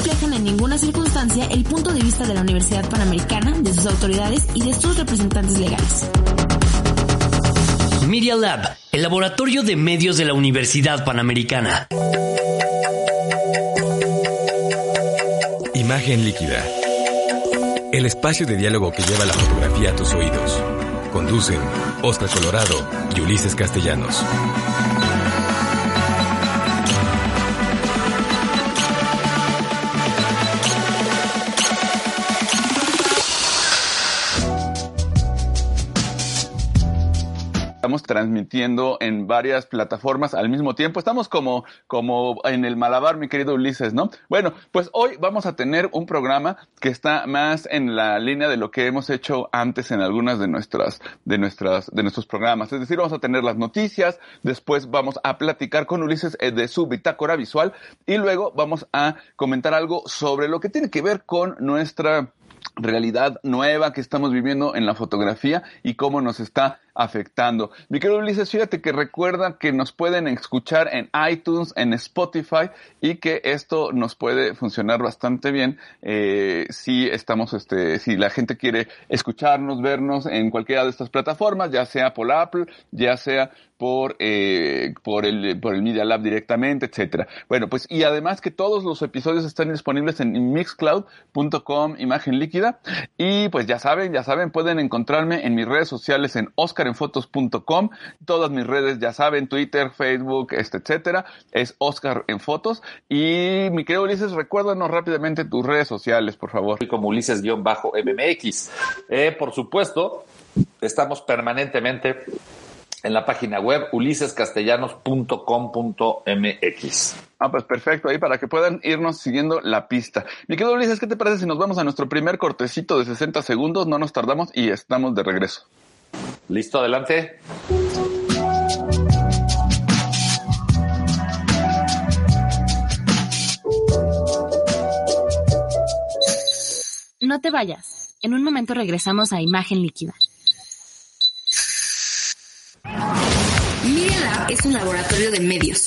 No reflejan en ninguna circunstancia el punto de vista de la Universidad Panamericana, de sus autoridades y de sus representantes legales. Media Lab, el laboratorio de medios de la Universidad Panamericana. Imagen líquida. El espacio de diálogo que lleva la fotografía a tus oídos. Conducen Oscar Colorado y Ulises Castellanos. Estamos transmitiendo en varias plataformas al mismo tiempo. Estamos como, como en el Malabar, mi querido Ulises, ¿no? Bueno, pues hoy vamos a tener un programa que está más en la línea de lo que hemos hecho antes en algunas de nuestras, de nuestras, de nuestros programas. Es decir, vamos a tener las noticias, después vamos a platicar con Ulises eh, de su bitácora visual y luego vamos a comentar algo sobre lo que tiene que ver con nuestra realidad nueva que estamos viviendo en la fotografía y cómo nos está afectando. Mi querido Ulises, fíjate que recuerda que nos pueden escuchar en iTunes, en Spotify y que esto nos puede funcionar bastante bien eh, si estamos, este, si la gente quiere escucharnos, vernos en cualquiera de estas plataformas, ya sea por Apple, ya sea por, eh, por el, por el Media Lab directamente, etcétera. Bueno, pues, y además que todos los episodios están disponibles en mixcloud.com, imagen líquida. Y pues ya saben, ya saben, pueden encontrarme en mis redes sociales en oscarenfotos.com. Todas mis redes, ya saben, Twitter, Facebook, este, etcétera, es Oscar en Fotos. Y mi querido Ulises, recuérdanos rápidamente tus redes sociales, por favor. Como Ulises-MMX. Eh, por supuesto, estamos permanentemente en la página web ulisescastellanos.com.mx. Ah, pues perfecto, ahí para que puedan irnos siguiendo la pista. Mi querido Ulises, ¿qué te parece si nos vamos a nuestro primer cortecito de 60 segundos? No nos tardamos y estamos de regreso. Listo, adelante. No te vayas. En un momento regresamos a Imagen Líquida. Es un laboratorio de medios.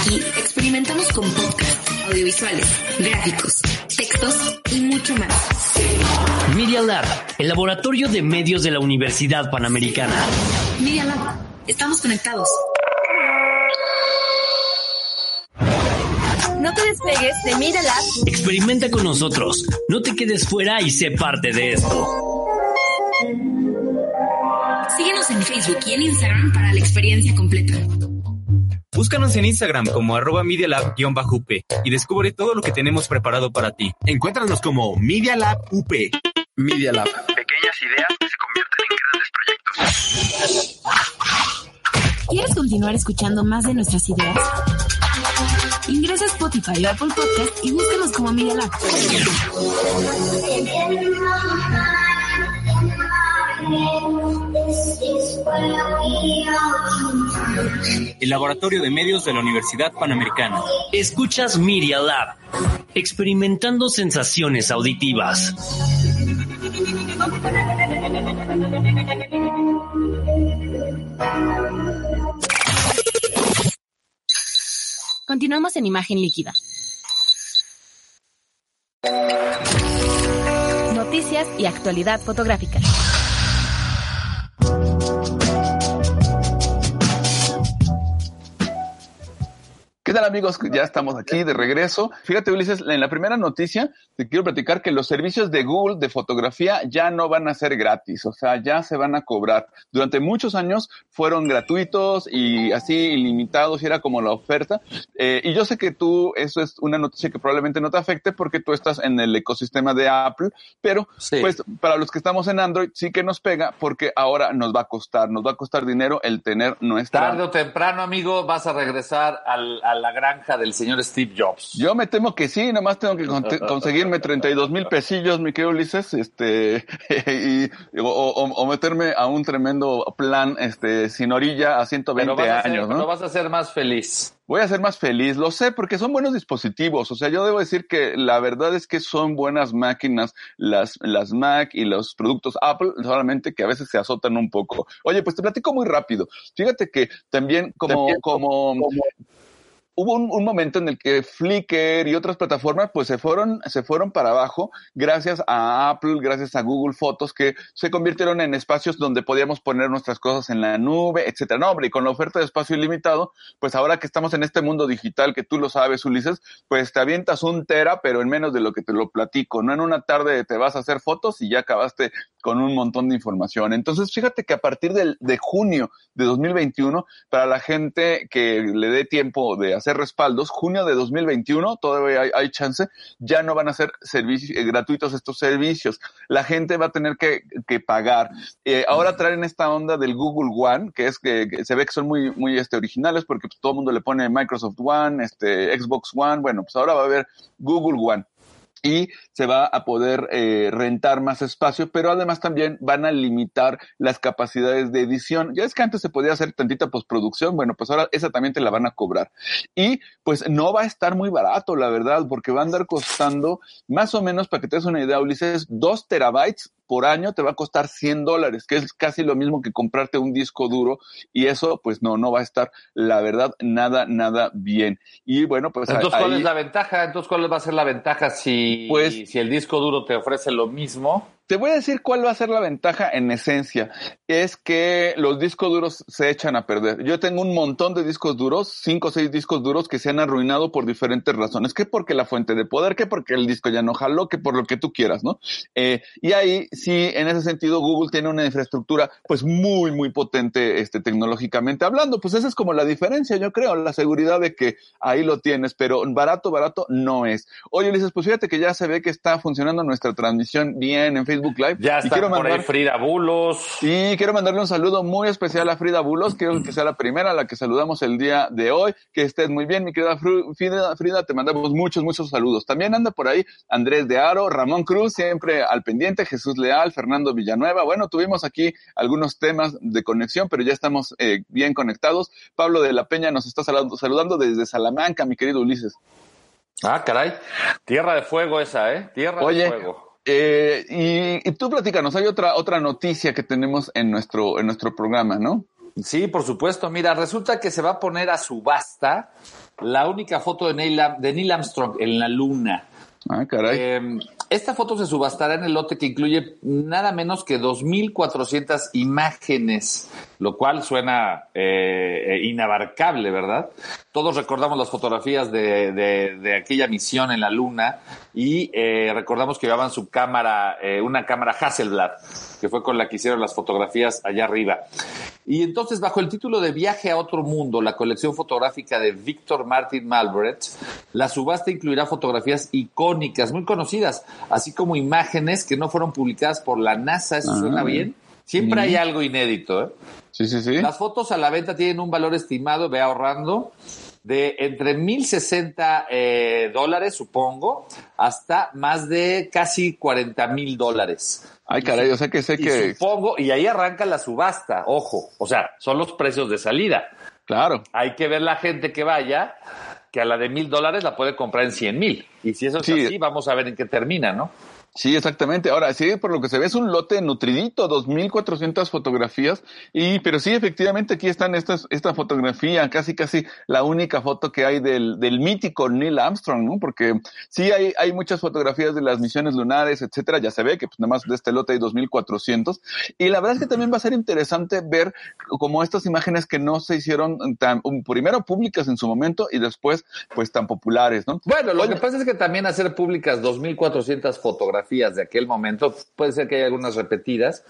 Aquí experimentamos con podcasts, audiovisuales, gráficos, textos y mucho más. Media Lab, el laboratorio de medios de la Universidad Panamericana. Media Lab, estamos conectados. No te despegues de Media Lab. Experimenta con nosotros. No te quedes fuera y sé parte de esto. Síguenos en Facebook y en Instagram para la experiencia completa. Búscanos en Instagram como arroba medialab-up y descubre todo lo que tenemos preparado para ti. Encuéntranos como Media Lab UP. Media Lab. Pequeñas ideas que se convierten en grandes proyectos. ¿Quieres continuar escuchando más de nuestras ideas? Ingresa a Spotify o Apple Podcast y búscanos como Media Lab. El laboratorio de medios de la Universidad Panamericana. Escuchas Media Lab, experimentando sensaciones auditivas. Continuamos en Imagen Líquida. Noticias y actualidad fotográfica. ¿Qué tal amigos? Ya estamos aquí de regreso. Fíjate Ulises, en la primera noticia te quiero platicar que los servicios de Google de fotografía ya no van a ser gratis, o sea, ya se van a cobrar. Durante muchos años fueron gratuitos y así ilimitados y era como la oferta. Eh, y yo sé que tú, eso es una noticia que probablemente no te afecte porque tú estás en el ecosistema de Apple, pero Sí. pues para los que estamos en Android sí que nos pega porque ahora nos va a costar, nos va a costar dinero el tener nuestra... Tarde o temprano, amigo, vas a regresar al- la granja del señor Steve Jobs. Yo me temo que sí, nomás tengo que con- conseguirme 32 mil pesillos, mi querido Ulises, este, y, o, o- o meterme a un tremendo plan, este, sin orilla a 120 Pero vas, a ser, años, pero ¿no? vas a ser más feliz. Voy a ser más feliz, lo sé, porque son buenos dispositivos. O sea, yo debo decir que la verdad es que son buenas máquinas las, las Mac y los productos Apple, solamente que a veces se azotan un poco. Oye, pues te platico muy rápido. Fíjate que también como, como, hubo un, momento en el que Flickr y otras plataformas pues se fueron, se fueron para abajo gracias a Apple, gracias a Google Fotos que se convirtieron en espacios donde podíamos poner nuestras cosas en la nube, etcétera. No, hombre, y con la oferta de espacio ilimitado, pues ahora que estamos en este mundo digital que tú lo sabes, Ulises, pues te avientas un tera, pero en menos de lo que te lo platico. No en una tarde te vas a hacer fotos y ya acabaste con un montón de información. Entonces, fíjate que a partir del, de junio de 2021, para la gente que le dé tiempo de hacer respaldos, junio de 2021, todavía hay, hay chance, ya no van a ser servicios, eh, gratuitos estos servicios. La gente va a tener que, que pagar. Eh, ahora traen esta onda del Google One, que es que, que se ve que son muy, muy este, originales porque pues, todo el mundo le pone Microsoft One, este, Xbox One. Bueno, pues ahora va a haber Google One y se va a poder eh, rentar más espacio, pero además también van a limitar las capacidades de edición. Ya es que antes se podía hacer tantita postproducción, bueno, pues ahora esa también te la van a cobrar. Y pues no va a estar muy barato, la verdad, porque va a andar costando más o menos, para que te des una idea, Ulises, dos terabytes por año te va a costar 100 dólares, que es casi lo mismo que comprarte un disco duro y eso pues no, no va a estar, la verdad, nada, nada bien. Y bueno, pues Entonces, ahí- ¿cuál es la ventaja? Entonces, ¿cuál va a ser la ventaja si, Pues- si el disco duro te ofrece lo mismo? Te voy a decir cuál va a ser la ventaja en esencia. Es que los discos duros se echan a perder. Yo tengo un montón de discos duros, cinco o seis discos duros que se han arruinado por diferentes razones. Que porque la fuente de poder, que porque el disco ya no jaló, que por lo que tú quieras, ¿no? Eh, y ahí sí, en ese sentido, Google tiene una infraestructura pues muy, muy potente este, tecnológicamente hablando. Pues esa es como la diferencia, yo creo, la seguridad de que ahí lo tienes, pero barato, barato no es. Oye, Ulises, pues fíjate que ya se ve que está funcionando nuestra transmisión bien en Facebook Live. Ya y está quiero por mandar, ahí Frida Bulos. Sí, quiero mandarle un saludo muy especial a Frida Bulos, quiero que sea la primera a la que saludamos el día de hoy, que estés muy bien, mi querida Frida, Frida, te mandamos muchos, muchos saludos. También anda por ahí Andrés de Aro, Ramón Cruz, siempre al pendiente, Jesús Leal, Fernando Villanueva. Bueno, tuvimos aquí algunos temas de conexión, pero ya estamos eh, bien conectados. Pablo de la Peña nos está saludando, saludando desde Salamanca, mi querido Ulises. Ah, caray. Tierra de fuego esa, ¿eh? Tierra Oye, de fuego. Eh, y, y tú platícanos, hay otra, otra noticia que tenemos en nuestro, en nuestro programa, ¿no? Sí, por supuesto. Mira, resulta que se va a poner a subasta la única foto de Neil, de Neil Armstrong en la luna. Ah, caray. Eh, esta foto se subastará en el lote que incluye nada menos que 2.400 imágenes, lo cual suena eh, eh, inabarcable, ¿verdad? Todos recordamos las fotografías de, de- de aquella misión en la Luna y eh, recordamos que llevaban su cámara, eh, una cámara Hasselblad, que fue con la que hicieron las fotografías allá arriba. Y entonces, bajo el título de Viaje a otro mundo, la colección fotográfica de Victor Martin Malbret, la subasta incluirá fotografías icónicas, muy conocidas, así como imágenes que no fueron publicadas por la NASA. ¿Eso Ah. suena bien? Siempre hay algo inédito. ¿eh? Sí, sí, sí. Las fotos a la venta tienen un valor estimado, ve ahorrando, de entre 1.060 eh, dólares, supongo, hasta más de casi 40 mil dólares. Ay, caray, o sea que sé Y que. supongo, y ahí arranca la subasta, ojo, o sea, son los precios de salida. Claro. Hay que ver la gente que vaya, que a la de mil dólares la puede comprar en 100 mil. Y si eso es Sí. así, vamos a ver en qué termina, ¿no? Sí, exactamente. Ahora, sí, por lo que se ve es un lote nutridito, 2.400 fotografías. Y, pero sí, efectivamente, aquí están estas, esta fotografía, casi, casi la única foto que hay del, del mítico Neil Armstrong, ¿no? Porque sí hay, hay muchas fotografías de las misiones lunares, etcétera. Ya se ve que pues, nada más de este lote hay 2.400. Y la verdad es que también va a ser interesante ver como estas imágenes que no se hicieron tan, um, primero públicas en su momento y después, pues, tan populares, ¿no? Bueno, lo Oye, que pasa es que también hacer públicas 2.400 fotografías de aquel momento, puede ser que haya algunas repetidas,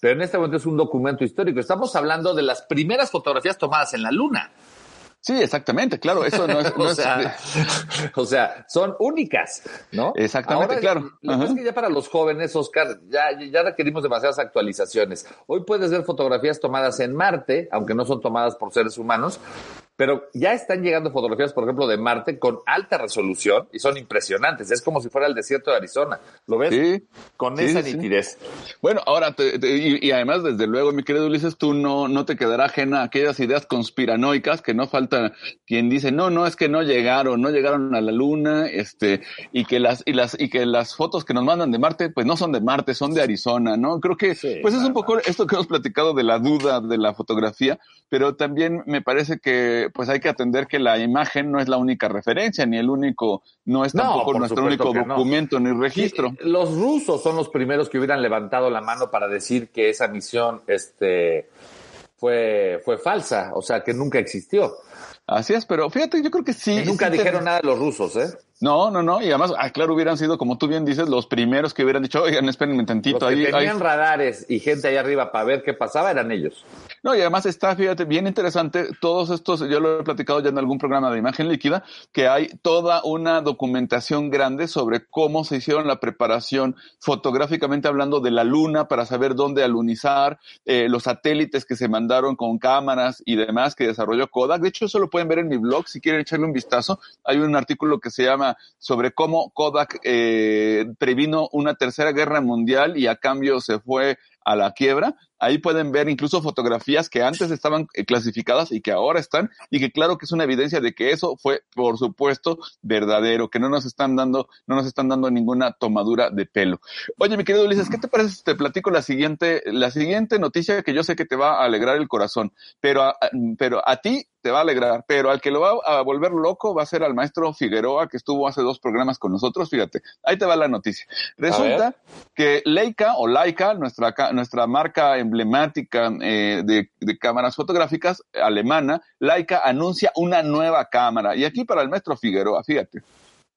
pero en este momento es un documento histórico. Estamos hablando de las primeras fotografías tomadas en la Luna. Sí, exactamente, claro, eso no es, no o, es- sea, o sea, son únicas, ¿no? Exactamente, Ahora, claro. Lo que es que ya para los jóvenes, Oscar, ya, ya requerimos demasiadas actualizaciones. Hoy puedes ver fotografías tomadas en Marte, aunque no son tomadas por seres humanos, pero ya están llegando fotografías, por ejemplo, de Marte con alta resolución y son impresionantes. Es como si fuera el desierto de Arizona. ¿Lo ves? Sí. Con Sí, esa sí. nitidez. Bueno, ahora, te- te- y, y además, desde luego, mi querido Ulises, tú no, no te quedará ajena a aquellas ideas conspiranoicas que no falta quien dice, no, no, es que no llegaron, no llegaron a la luna, este, y que las, y las, y que las fotos que nos mandan de Marte, pues no son de Marte, son de Arizona, ¿no? Creo que, pues es un poco esto que hemos platicado de la duda de la fotografía, pero también me parece que, pues hay que atender que la imagen no es la única referencia, ni el único, no es tampoco nuestro único no. documento ni registro. Los rusos son los primeros que hubieran levantado la mano para decir que esa misión este, fue, fue falsa, o sea, que nunca existió. Así es, pero fíjate, yo creo que sí. Y nunca sí te- dijeron nada los rusos, ¿eh? No, no, no. Y además, ah, claro, hubieran sido, como tú bien dices, los primeros que hubieran dicho, oigan, espérenme tantito. Los que ahí, ahí- tenían radares y gente allá arriba para ver qué pasaba eran ellos. No, y además está, fíjate, bien interesante, todos estos, yo lo he platicado ya en algún programa de imagen líquida, que hay toda una documentación grande sobre cómo se hicieron la preparación fotográficamente hablando de la luna para saber dónde alunizar, eh, los satélites que se mandaron con cámaras y demás que desarrolló Kodak. De hecho, eso lo pueden ver en mi blog si quieren echarle un vistazo. Hay un artículo que se llama sobre cómo Kodak eh, previno una tercera guerra mundial y a cambio se fue a la quiebra. Ahí pueden ver incluso fotografías que antes estaban eh, clasificadas y que ahora están, y que claro que es una evidencia de que eso fue, por supuesto, verdadero, que no nos están dando, no nos están dando ninguna tomadura de pelo. Oye, mi querido Ulises, ¿qué te parece si te platico la siguiente, la siguiente noticia que yo sé que te va a alegrar el corazón, pero a, pero a ti te va a alegrar, pero al que lo va a volver loco va a ser al maestro Figueroa, que estuvo hace dos programas con nosotros. Fíjate, ahí te va la noticia. Resulta que Leica o Leica, nuestra, nuestra marca emblemática eh, de, de cámaras fotográficas alemana, Leica anuncia una nueva cámara. Y aquí para el maestro Figueroa, fíjate.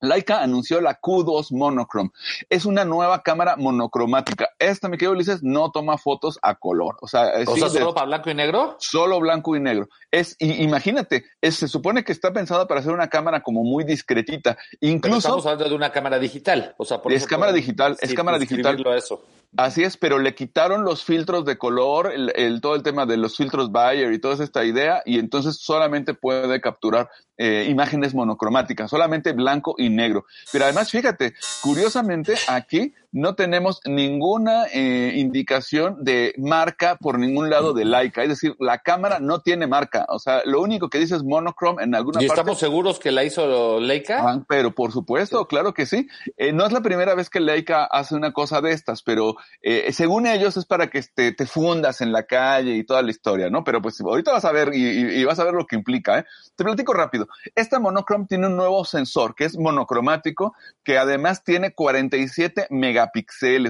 Leica anunció la Q2 Monochrome. Es una nueva cámara monocromática. Esta, mi querido Ulises, no toma fotos a color. O sea, O sí, sea, de- solo para blanco y negro. solo blanco y negro. Es, y, imagínate, es- se supone que está pensada para ser una cámara como muy discretita. Pero Incluso, estamos hablando de una cámara digital. O sea, por Es cámara digital, es cámara digital. eso. Así es, pero le quitaron los filtros de color, el, el- todo el tema de los filtros Bayer y toda esta idea, y entonces solamente puede capturar eh, imágenes monocromáticas, solamente blanco y negro. Pero además, fíjate, curiosamente aquí no tenemos ninguna eh, indicación de marca por ningún lado de Leica, es decir, la cámara no tiene marca, o sea, lo único que dice es monochrome en alguna ¿Y parte. estamos seguros que la hizo Leica? Ah, pero por supuesto, claro que sí. Eh, no es la primera vez que Leica hace una cosa de estas, pero eh, según ellos es para que te, te fundas en la calle y toda la historia, ¿no? Pero pues ahorita vas a ver y, y- y vas a ver lo que implica, ¿eh? Te platico rápido. Esta monochrome tiene un nuevo sensor que es monocromático, que además tiene 47 megapíxeles,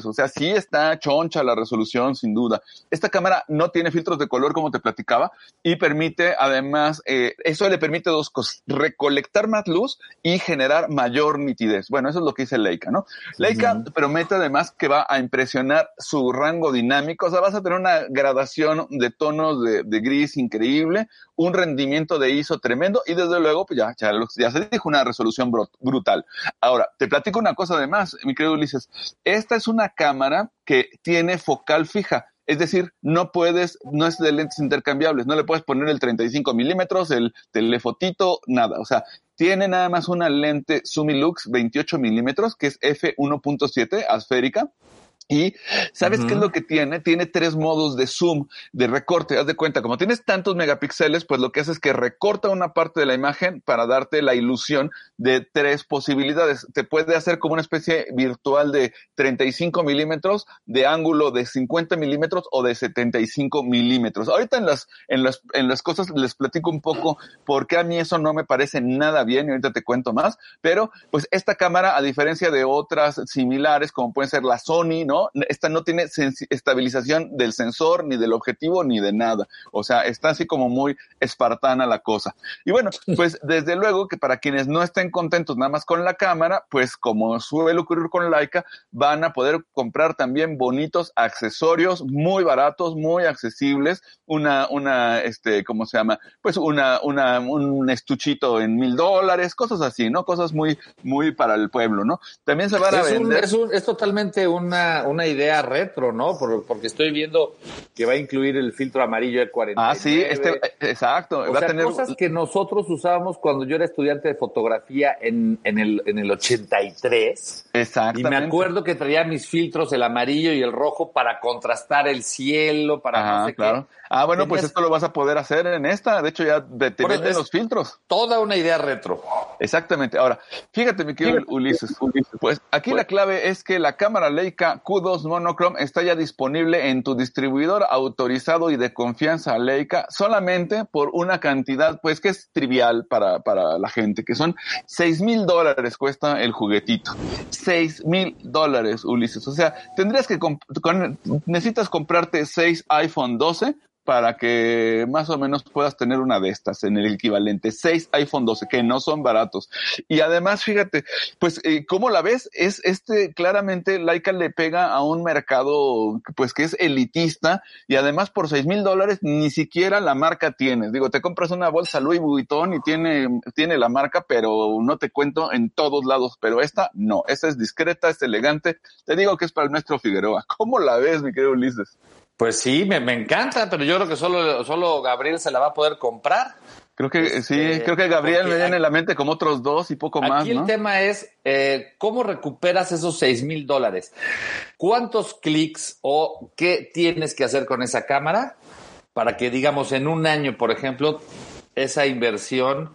o sea, sí está choncha la resolución, sin duda. Esta cámara no tiene filtros de color, como te platicaba, y permite además, eh, eso le permite dos cosas, recolectar más luz y generar mayor nitidez. Bueno, eso es lo que dice Leica, ¿no? Leica promete además que va a impresionar su rango dinámico, o sea, vas a tener una gradación de tonos de, de gris increíble, un rendimiento de ISO tremendo y desde luego, pues ya, ya, ya se dijo, una resolución brut- brutal. Ahora, te platico una cosa además, mi querido Ulises. Esta es una cámara que tiene focal fija. Es decir, no puedes, no es de lentes intercambiables, no le puedes poner el 35 milímetros, el telefotito, nada. O sea, tiene nada más una lente Sumilux 28 milímetros, que es f1.7 asférica. Y ¿sabes qué es lo que tiene? Tiene tres modos de zoom, de recorte. Haz de cuenta, como tienes tantos megapíxeles, pues lo que hace es que recorta una parte de la imagen para darte la ilusión de tres posibilidades. Te puede hacer como una especie virtual de 35 milímetros, de ángulo de 50 milímetros o de 75 milímetros. Ahorita en las, en las, en las cosas les platico un poco por qué a mí eso no me parece nada bien y ahorita te cuento más. Pero pues esta cámara, a diferencia de otras similares, como pueden ser la Sony, ¿no? Esta no tiene estabilización del sensor, ni del objetivo, ni de nada. O sea, está así como muy espartana la cosa. Y bueno, pues desde luego que para quienes no estén contentos nada más con la cámara, pues como suele ocurrir con Leica, van a poder comprar también bonitos accesorios muy baratos, muy accesibles, una, una, este, ¿cómo se llama? Pues una, una, un estuchito en mil dólares, cosas así, ¿no? Cosas muy, muy para el pueblo, ¿no? También se van a Es, un- vender. es un- es totalmente una, una idea retro, ¿no? Por- porque estoy viendo que va a incluir el filtro amarillo de 40. Ah, sí, este, exacto. O va sea, a tener cosas que nosotros usábamos cuando yo era estudiante de fotografía en, en, el, en el 83. Y Exactamente. me acuerdo que traía mis filtros, el amarillo y el rojo, para contrastar el cielo, para no Ajá, sé claro. qué. Ah, bueno, pues esto lo vas a poder hacer en esta. De hecho, ya te, te los filtros. Toda una idea retro. Exactamente. Ahora, fíjate, mi querido Ulises. Pues aquí la clave es que la cámara Leica Q2 Monochrome está ya disponible en tu distribuidor autorizado y de confianza Leica solamente por una cantidad, pues que es trivial para, para la gente, que son seis mil dólares cuesta el juguetito. Seis mil dólares, Ulises. O sea, tendrías que, con- necesitas comprarte seis iPhone 12 para que más o menos puedas tener una de estas en el equivalente. Seis iPhone 12, que no son baratos. Y además, fíjate, pues, eh, ¿cómo la ves? Es este, claramente, Leica le pega a un mercado, pues, que es elitista y además por seis mil dólares ni siquiera la marca tienes. Digo, te compras una bolsa Louis Vuitton y tiene, tiene la marca, pero no te cuento en todos lados. Pero esta, no. Esta es discreta, es elegante. Te digo que es para el nuestro Figueroa. ¿Cómo la ves, mi querido Ulises? Pues sí, me, me encanta, pero yo creo que solo, solo Gabriel se la va a poder comprar. Creo que Este, sí, creo que Gabriel me viene en la mente como otros dos y poco más, Aquí el tema es eh, cómo recuperas esos seis mil dólares. ¿Cuántos clics o qué tienes que hacer con esa cámara para que, digamos, en un año, por ejemplo, esa inversión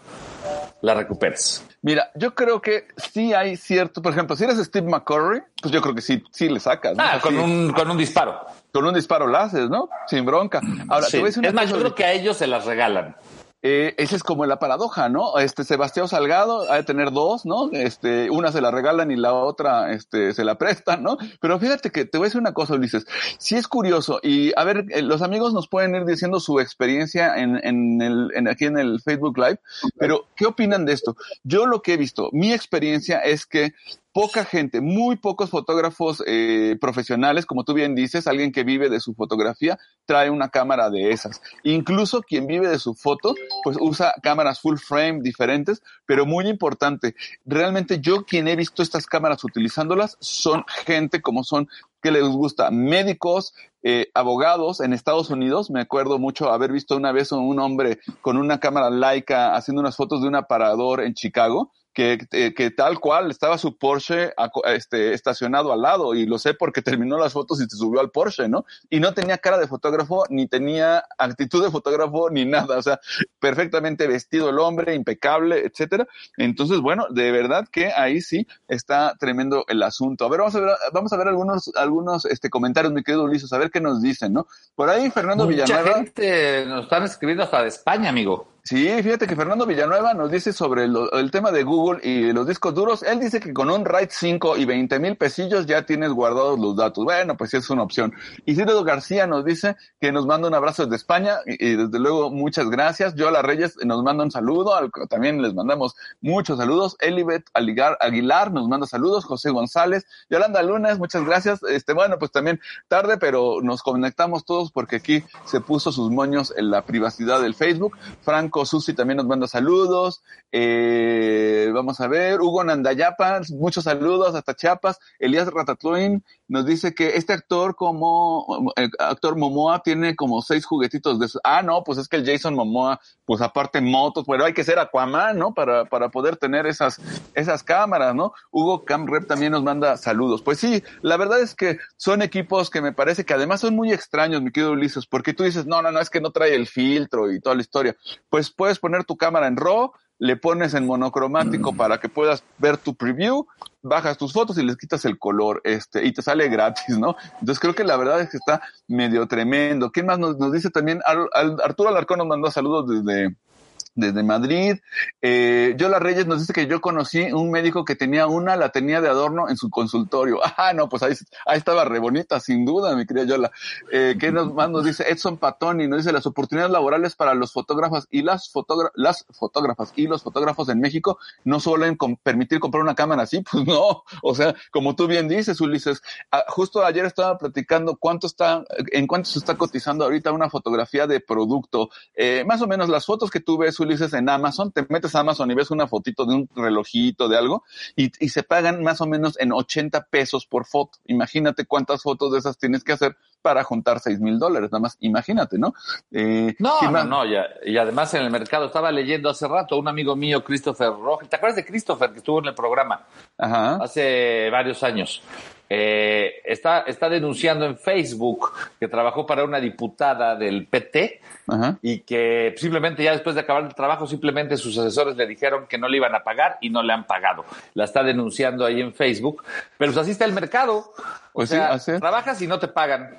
la recuperes? Mira, yo creo que sí hay cierto, por ejemplo, si eres Steve McCurry, pues yo creo que sí, sí le sacas. ¿no? Ah, con Sí, un, con un disparo. Con un disparo la haces, ¿no? Sin bronca. Ahora, Sí. te voy a decir una Es más, yo creo que a ellos se las regalan. Eh, esa es como la paradoja, ¿no? Este Sebastián Salgado ha de tener dos, ¿no? Este, una se la regalan y la otra, este, se la prestan, ¿no? Pero fíjate que te voy a decir una cosa, Ulises. Sí es curioso y a ver, eh, los amigos nos pueden ir diciendo su experiencia en, en el, en, aquí en el Facebook Live, pero ¿qué opinan de esto? Yo lo que he visto, mi experiencia es que poca gente, muy pocos fotógrafos eh, profesionales, como tú bien dices, alguien que vive de su fotografía, trae una cámara de esas. Incluso quien vive de su foto, pues usa cámaras full frame diferentes, pero muy importante, realmente yo quien he visto estas cámaras utilizándolas son gente como son que les gusta médicos, eh, abogados en Estados Unidos. Me acuerdo mucho haber visto una vez a un hombre con una cámara laica haciendo unas fotos de un aparador en Chicago. Que, que, que tal cual estaba su Porsche este, estacionado al lado y lo sé porque terminó las fotos y se subió al Porsche, ¿no? Y no tenía cara de fotógrafo, ni tenía actitud de fotógrafo, ni nada, o sea, perfectamente vestido el hombre, impecable, etcétera. Entonces, bueno, de verdad que ahí sí está tremendo el asunto. A ver, vamos a ver, vamos a ver algunos, algunos este, comentarios, mi querido Ulises, a ver qué nos dicen, ¿no? Por ahí Fernando Mucha Villanueva. gente nos están escribiendo hasta de España, amigo. Sí, fíjate que Fernando Villanueva nos dice sobre lo- el tema de Google y los discos duros. Él dice que con un RAID 5 y 20 mil pesillos ya tienes guardados los datos. Bueno, pues sí es una opción. Isidro García nos dice que nos manda un abrazo desde España y, desde luego muchas gracias. Yola Reyes nos manda un saludo, al- también les mandamos muchos saludos. Elibet Aguilar nos manda saludos. José González, Yolanda Lunas, muchas gracias. Este, bueno, pues también tarde, pero nos conectamos todos porque aquí se puso sus moños en la privacidad del Facebook. Franco Susi también nos manda saludos. Eh, vamos a ver, Hugo Nandayapa, muchos saludos hasta Chiapas. Elías Ratatouille nos dice que este actor como el actor Momoa tiene como seis juguetitos de ah no pues es que el Jason Momoa pues aparte motos pero hay que ser Aquaman no para para poder tener esas esas cámaras no Hugo Camrep también nos manda saludos. Pues sí la verdad es que son equipos que me parece que además son muy extraños mi querido Ulises porque tú dices no no no es que no trae el filtro y toda la historia. Pues puedes poner tu cámara en RAW le pones en monocromático para que puedas ver tu preview, bajas tus fotos y les quitas el color, este, y te sale gratis, ¿no? Entonces creo que la verdad es que está medio tremendo. ¿Quién más nos, nos dice también? Ar- Arturo Alarcón nos mandó saludos desde, desde Madrid. Eh, Yola Reyes nos dice que yo conocí un médico que tenía una, la tenía de adorno en su consultorio. Ah, no, pues ahí, ahí estaba re bonita, sin duda, mi querida Yola. Eh, ¿Qué nos, más nos dice? Edson Patoni nos dice las oportunidades laborales para los fotógrafos y las, fotógra- las fotógrafas y los fotógrafos en México no suelen permitir comprar una cámara así, pues no. O sea, como tú bien dices, Ulises, ah, justo ayer estaba platicando cuánto está, en cuánto se está cotizando ahorita una fotografía de producto. Eh, más o menos las fotos que tú ves, Ulises, en Amazon, te metes a Amazon y ves una fotito de un relojito, de algo, y, y se pagan más o menos en 80 pesos por foto. Imagínate cuántas fotos de esas tienes que hacer para juntar 6 mil dólares, nada más, imagínate, ¿no? Eh, No, ¿qué no, no, ya- y además en el mercado estaba leyendo hace rato un amigo mío, Christopher Rojas. ¿Te acuerdas de Christopher que estuvo en el programa Ajá. hace varios años? Eh, está, está denunciando en Facebook que trabajó para una diputada del PT Ajá. y que simplemente ya después de acabar el trabajo, simplemente sus asesores le dijeron que no le iban a pagar y no le han pagado. La está denunciando ahí en Facebook, pero pues así está el mercado. O Pues sea, trabajas y no te pagan.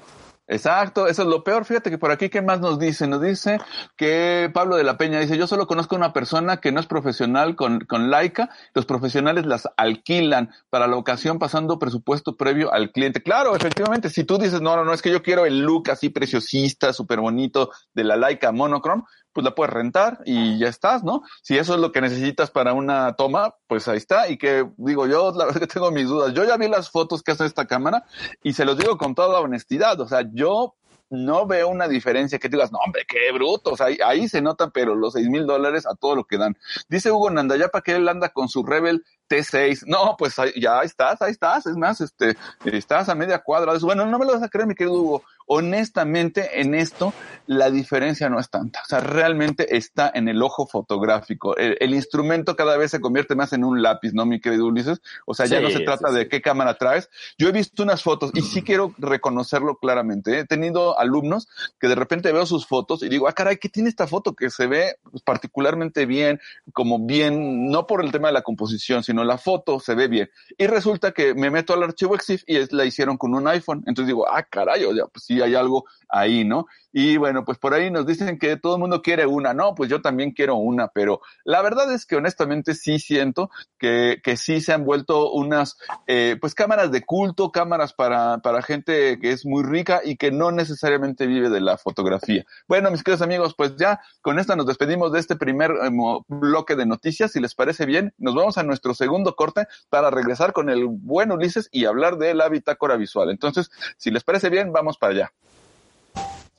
Exacto, eso es lo peor. Fíjate que por aquí, ¿qué más nos dice? Nos dice que Pablo de la Peña dice, yo solo conozco a una persona que no es profesional con, con Laika, los profesionales las alquilan para la ocasión pasando presupuesto previo al cliente. Claro, efectivamente, si tú dices, no, no, no, es que yo quiero el look así preciosista, súper bonito de la Laika Monochrome, pues la puedes rentar y ya estás, ¿no? Si eso es lo que necesitas para una toma, pues ahí está. Y que digo yo, la verdad que tengo mis dudas. Yo ya vi las fotos que hace esta cámara y se los digo con toda honestidad. O sea, yo no veo una diferencia que digas, no, hombre, qué bruto. O sea, ahí, ahí se notan, pero los seis mil dólares a todo lo que dan. Dice Hugo Nandayapa que él anda con su Rebel T6. No, pues ahí- ya estás, ahí estás. Es más, este, estás a media cuadra. Bueno, no me lo vas a creer, mi querido Hugo. Honestamente, en esto, la diferencia no es tanta. O sea, realmente está en el ojo fotográfico. El, el instrumento cada vez se convierte más en un lápiz, ¿no, mi querido Ulises? O sea, ya no se trata sí, de qué cámara traes. Yo he visto unas fotos y sí quiero reconocerlo claramente. He tenido alumnos que de repente veo sus fotos y digo, ah, caray, ¿qué tiene esta foto que se ve particularmente bien, como bien, no por el tema de la composición, sino la foto se ve bien? Y resulta que me meto al archivo EXIF y es, la hicieron con un iPhone. Entonces digo, ah, caray, o sea, pues sí hay algo ahí, ¿no? Y bueno, pues por ahí nos dicen que todo el mundo quiere una. No, pues yo también quiero una, pero la verdad es que honestamente sí siento que, que sí se han vuelto unas, eh, pues cámaras de culto, cámaras para, para gente que es muy rica y que no necesariamente vive de la fotografía. Bueno, mis queridos amigos, pues ya con esta nos despedimos de este primer eh, bloque de noticias. Si les parece bien, nos vamos a nuestro segundo corte para regresar con el buen Ulises y hablar de la bitácora visual. Entonces, si les parece bien, vamos para allá.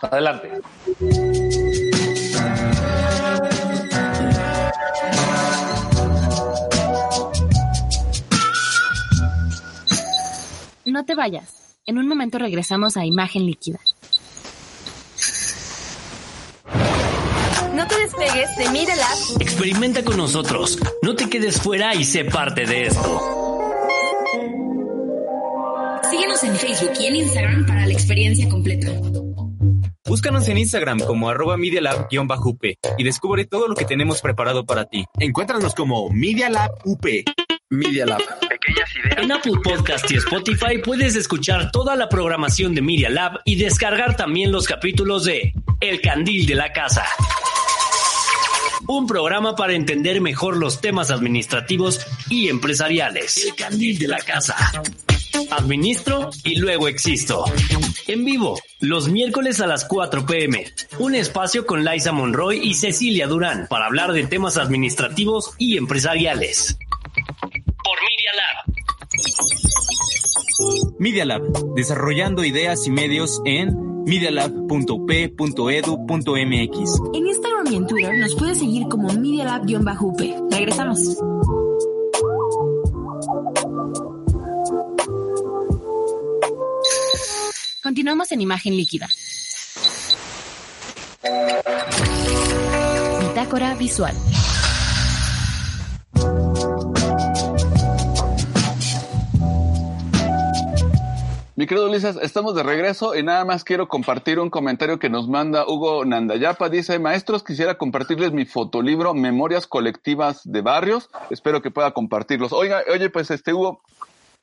Adelante. No te vayas. En un momento regresamos a Imagen Líquida. No te despegues de Media Lab. Experimenta con nosotros. No te quedes fuera y sé parte de esto. Síguenos en Facebook y en Instagram para la experiencia completa. Búscanos en Instagram como arroba medialab-up y descubre todo lo que tenemos preparado para ti. Encuéntranos como Media Lab UP. Media Lab. Pequeñas ideas. En Apple Podcast y Spotify puedes escuchar toda la programación de Media Lab y descargar también los capítulos de El Candil de la Casa. Un programa para entender mejor los temas administrativos y empresariales. El Candil de la Casa. Administro y luego existo. En vivo, los miércoles a las 4 pm. Un espacio con Liza Monroy y Cecilia Durán para hablar de temas administrativos y empresariales. Por Media Lab. Media Lab, desarrollando ideas y medios en medialab.p.edu.mx. En Instagram y en Twitter nos puedes seguir como Media Lab-UP. Regresamos. Continuamos en Imagen Líquida. Bitácora Visual. Mi querido Ulises, estamos de regreso y nada más quiero compartir un comentario que nos manda Hugo Nandayapa. Dice, maestros, quisiera compartirles mi fotolibro Memorias Colectivas de Barrios. Espero que pueda compartirlos. Oiga, oye, pues este Hugo,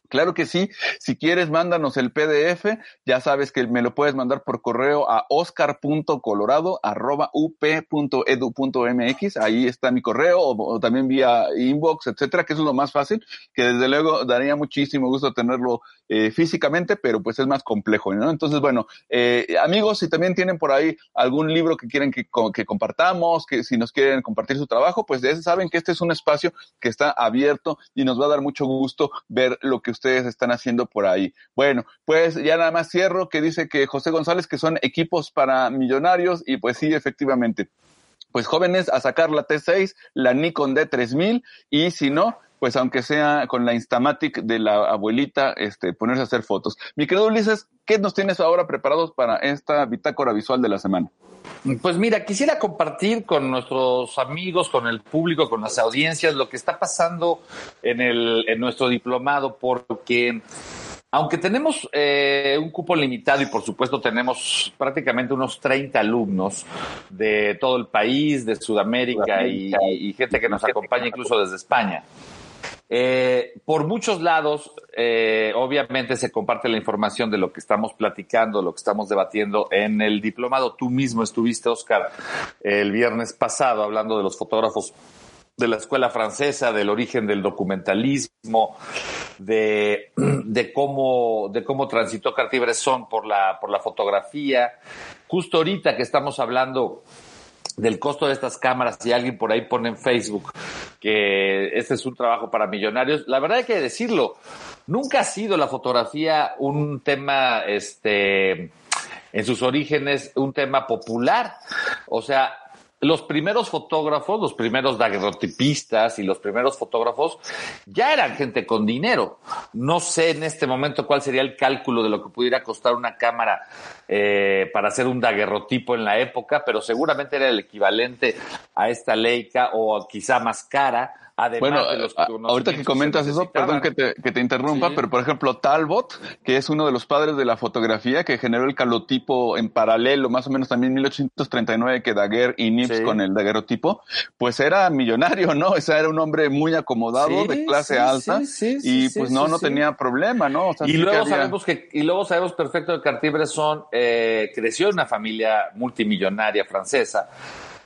Claro que sí. Si quieres, mándanos el PDF. Ya sabes que me lo puedes mandar por correo a oscar.colorado.up.edu.mx. Ahí está mi correo o, también vía inbox, etcétera, que es lo más fácil, que desde luego daría muchísimo gusto tenerlo eh, físicamente, pero pues es más complejo, ¿no? Entonces, bueno, eh, amigos, si también tienen por ahí algún libro que quieren que, que compartamos, que si nos quieren compartir su trabajo, pues ya saben que este es un espacio que está abierto y nos va a dar mucho gusto ver lo que están haciendo por ahí. Bueno, pues ya nada más cierro que dice que José González que son equipos para millonarios y pues sí, efectivamente. pues jóvenes a sacar la T6, la Nikon D3000 y si no, pues aunque sea con la Instamatic de la abuelita, este, ponerse a hacer fotos. Mi querido Ulises, ¿qué nos tienes ahora preparados para esta bitácora visual de la semana? Pues mira, quisiera compartir con nuestros amigos, con el público, con las audiencias, lo que está pasando en, el, en nuestro diplomado, porque aunque tenemos eh, un cupo limitado y por supuesto tenemos prácticamente unos 30 alumnos de todo el país, de Sudamérica y, y gente que nos acompaña incluso desde España. Eh, por muchos lados, eh, obviamente se comparte la información de lo que estamos platicando, lo que estamos debatiendo en el diplomado. Tú mismo estuviste, Oscar, el viernes pasado hablando de los fotógrafos de la escuela francesa, del origen del documentalismo, de, cómo, de cómo transitó Cartier-Bresson por la fotografía. Justo ahorita que estamos hablando del costo de estas cámaras, si alguien por ahí pone en Facebook que este es un trabajo para millonarios, la verdad hay que decirlo, nunca ha sido la fotografía un tema, este, en sus orígenes, un tema popular. O sea, los primeros fotógrafos, los primeros daguerrotipistas y los primeros fotógrafos ya eran gente con dinero. No sé en este momento cuál sería el cálculo de lo que pudiera costar una cámara eh, para hacer un daguerrotipo en la época, pero seguramente era el equivalente a esta Leica o quizá más cara bueno, ahorita que comentas eso, perdón que te, que te interrumpa, pero por ejemplo Talbot, que es uno de los padres de la fotografía, que generó el calotipo en paralelo, más o menos también en 1839 que Daguerre y Nips con el daguerrotipo, pues era millonario, ¿no? O sea, era un hombre muy acomodado, de clase alta, y pues no, no tenía problema, ¿no? y luego sabemos que, y luego sabemos perfecto que Cartier-Bresson eh, creció en una familia multimillonaria francesa,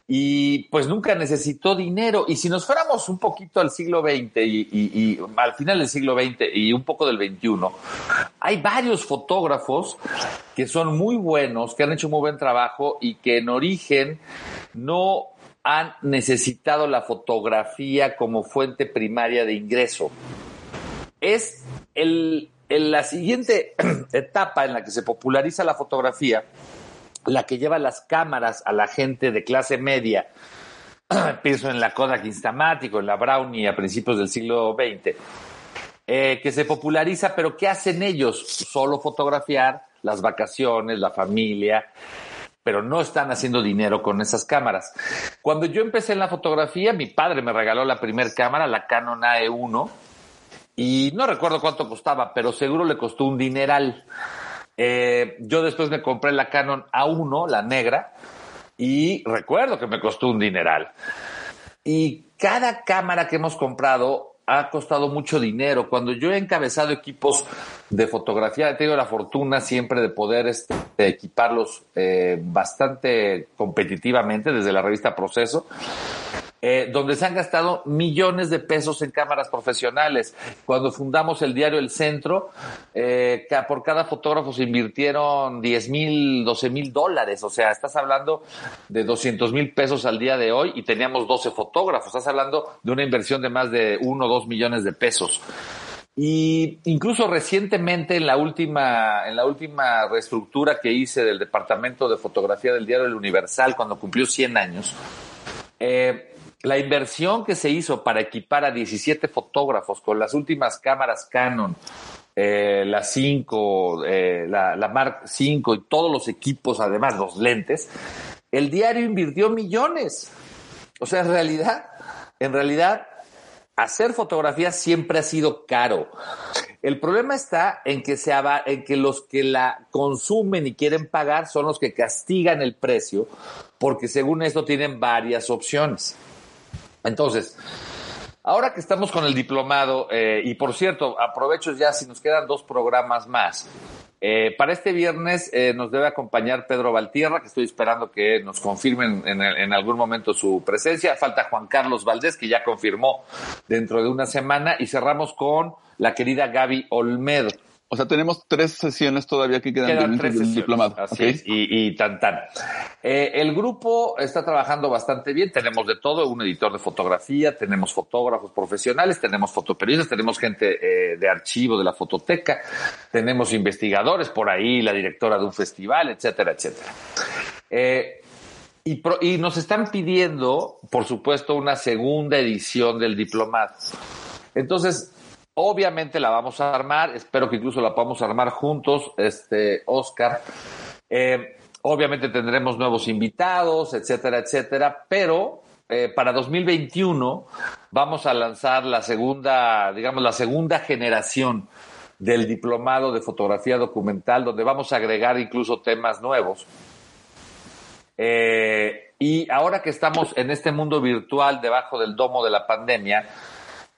y pues nunca necesitó dinero. Y si nos fuéramos un poquito al siglo XX y, al final del siglo XX y un poco del XXI, hay varios fotógrafos que son muy buenos, que han hecho muy buen trabajo y que en origen no han necesitado la fotografía como fuente primaria de ingreso. Es el, la siguiente etapa en la que se populariza la fotografía la que lleva las cámaras a la gente de clase media, pienso en la Kodak Instamatic o en la Brownie a principios del siglo XX, eh, que se populariza, pero ¿qué hacen ellos? Solo fotografiar las vacaciones, la familia, pero no están haciendo dinero con esas cámaras. Cuando yo empecé en la fotografía, mi padre me regaló la primera cámara, la Canon AE1, y no recuerdo cuánto costaba, pero seguro le costó un dineral. Eh, yo después me compré la Canon A1, la negra, y recuerdo que me costó un dineral. Y cada cámara que hemos comprado ha costado mucho dinero. Cuando yo he encabezado equipos de fotografía, he tenido la fortuna siempre de poder este, equiparlos eh, bastante competitivamente desde la revista Proceso. Eh, donde se han gastado millones de pesos en cámaras profesionales. Cuando fundamos el diario El Centro, eh, por cada fotógrafo se invirtieron 10 mil, 12 mil dólares. O sea, estás hablando de 200 mil pesos al día de hoy y teníamos 12 fotógrafos. Estás hablando de una inversión de más de 1 o 2 millones de pesos. Y incluso recientemente en la última, en la última reestructura que hice del departamento de fotografía del diario El Universal, cuando cumplió 100 años, eh, la inversión que se hizo para equipar a 17 fotógrafos con las últimas cámaras Canon, eh, la 5, eh, la, Mark 5 y todos los equipos, además los lentes, el diario invirtió millones. O sea, en realidad, en realidad, hacer fotografía siempre ha sido caro. El problema está en que, se, en que los que la consumen y quieren pagar son los que castigan el precio, porque según esto tienen varias opciones. Entonces, ahora que estamos con el diplomado, eh, y por cierto, aprovecho ya si nos quedan dos programas más. Eh, para este viernes eh, nos debe acompañar Pedro Valtierra, que estoy esperando que nos confirmen en, en, algún momento su presencia. Falta Juan Carlos Valdés, que ya confirmó dentro de una semana. Y cerramos con la querida Gaby Olmedo. O sea, tenemos tres sesiones todavía que quedan, quedan tres del diplomado. Así es, y, y, tan tan. Eh, el grupo está trabajando bastante bien. Tenemos de todo, un editor de fotografía, tenemos fotógrafos profesionales, tenemos fotoperiodistas, tenemos gente eh, de archivo de la fototeca, tenemos investigadores por ahí, la directora de un festival, etcétera, etcétera. Eh, Y, pro- y nos están pidiendo, por supuesto, una segunda edición del diplomado. Entonces, obviamente la vamos a armar, espero que incluso la podamos armar juntos, este, Oscar. Eh, obviamente tendremos nuevos invitados, etcétera, etcétera, pero eh, para 2021 vamos a lanzar la segunda, digamos, la segunda generación del diplomado de fotografía documental, donde vamos a agregar incluso temas nuevos. Eh, y ahora que estamos en este mundo virtual debajo del domo de la pandemia,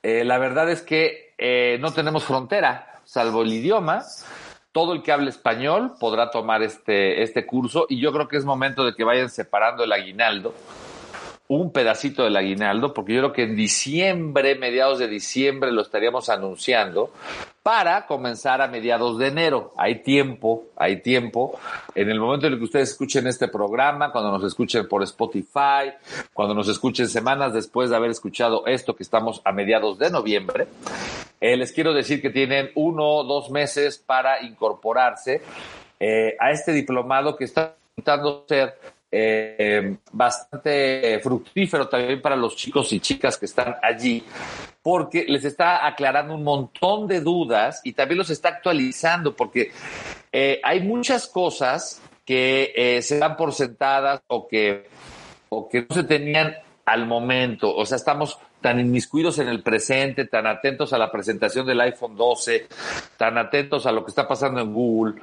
la verdad es que eh, no tenemos frontera, salvo el idioma. Todo el que hable español podrá tomar este, este curso y yo creo que es momento de que vayan separando el aguinaldo, un pedacito del aguinaldo, porque yo creo que en diciembre, mediados de diciembre, lo estaríamos anunciando para comenzar a mediados de enero. Hay tiempo, hay tiempo. En el momento en el que ustedes escuchen este programa, cuando nos escuchen por Spotify, cuando nos escuchen semanas después de haber escuchado esto que estamos a mediados de noviembre, eh, les quiero decir que tienen uno o dos meses para incorporarse eh, a este diplomado que está intentando ser eh, bastante fructífero también para los chicos y chicas que están allí, porque les está aclarando un montón de dudas y también los está actualizando, porque eh, hay muchas cosas que eh, se dan por sentadas o que, o que no se tenían al momento. O sea, estamos tan inmiscuidos en el presente, tan atentos a la presentación del iPhone 12, tan atentos a lo que está pasando en Google,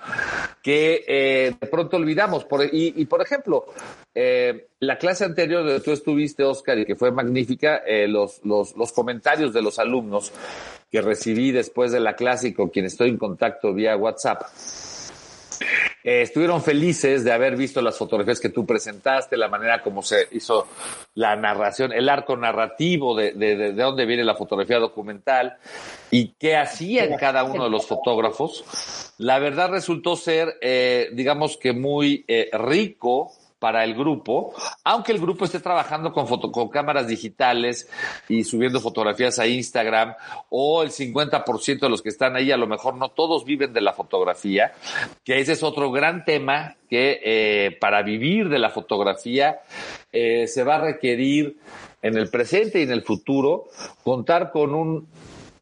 que eh, de pronto olvidamos. Y, por ejemplo, eh, la clase anterior donde tú estuviste, Oscar, y que fue magnífica, eh, los, los, los comentarios de los alumnos que recibí después de la clase y con quien estoy en contacto vía WhatsApp. Eh, estuvieron felices de haber visto las fotografías que tú presentaste, la manera como se hizo la narración, el arco narrativo de, de, de, de dónde viene la fotografía documental y qué hacían cada uno de los fotógrafos. La verdad resultó ser, eh, digamos que muy eh, rico para el grupo, aunque el grupo esté trabajando con, foto, con cámaras digitales y subiendo fotografías a Instagram, o el 50% de los que están ahí, a lo mejor no todos viven de la fotografía, que ese es otro gran tema que eh, para vivir de la fotografía eh, se va a requerir en el presente y en el futuro contar con un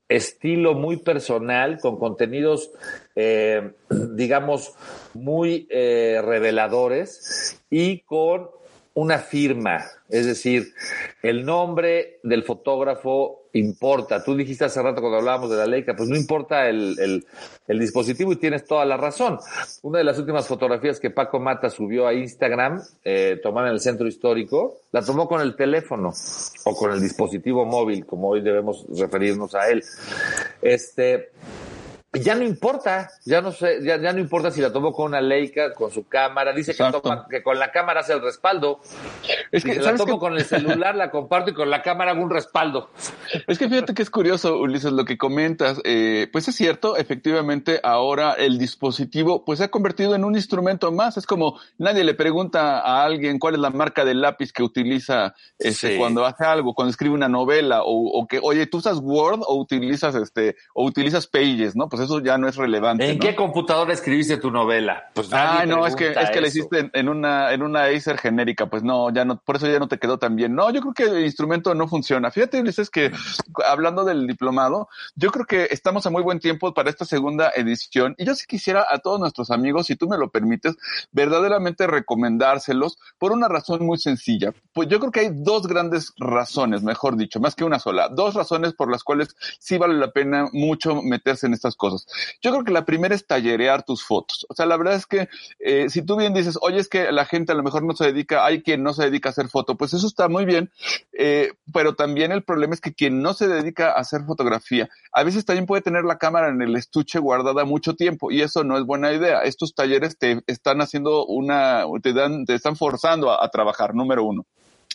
estilo muy personal, con contenidos, eh, digamos, muy eh, reveladores y con una firma. Es decir, el nombre del fotógrafo importa. Tú dijiste hace rato cuando hablábamos de la Leica, pues no importa el, el, dispositivo y tienes toda la razón. Una de las últimas fotografías que Paco Mata subió a Instagram, eh, tomada en el centro histórico, la tomó con el teléfono o con el dispositivo móvil, como hoy debemos referirnos a él. Este, ya no importa, ya no sé, ya, ya, no importa si la tomó con una Leica, con su cámara, dice que, toma, que, con la cámara hace el respaldo. Es que si la tomo que... con el celular, la comparto y con la cámara hago un respaldo. Es que fíjate que es curioso, Ulises, lo que comentas. Eh, pues es cierto, efectivamente, ahora el dispositivo pues se ha convertido en un instrumento más. Es como nadie le pregunta a alguien cuál es la marca del lápiz que utiliza este, sí. cuando hace algo, cuando escribe una novela, o, o, que, oye, tú usas Word o utilizas este, o utilizas Pages, ¿no? Pues eso ya no es relevante. ¿En ¿no? qué computadora escribiste tu novela? Pues ah, no, es que, es que la hiciste en, en, una, en una Acer genérica, pues no, ya no, por eso ya no te quedó tan bien. No, yo creo que el instrumento no funciona. Fíjate, Ulises, que hablando del diplomado, yo creo que estamos a muy buen tiempo para esta segunda edición y yo sí quisiera a todos nuestros amigos, si tú me lo permites, verdaderamente recomendárselos por una razón muy sencilla. Pues yo creo que hay dos grandes razones, mejor dicho, más que una sola, dos razones por las cuales sí vale la pena mucho meterse en estas cosas. Yo creo que la primera es tallerear tus fotos. O sea, la verdad es que eh, si tú bien dices, oye, es que la gente a lo mejor no se dedica, hay quien no se dedica a hacer foto, pues eso está muy bien, eh, pero también el problema es que quien no se dedica a hacer fotografía, a veces también puede tener la cámara en el estuche guardada mucho tiempo y eso no es buena idea. Estos talleres te están haciendo una, te dan, te están forzando a, a trabajar, número uno.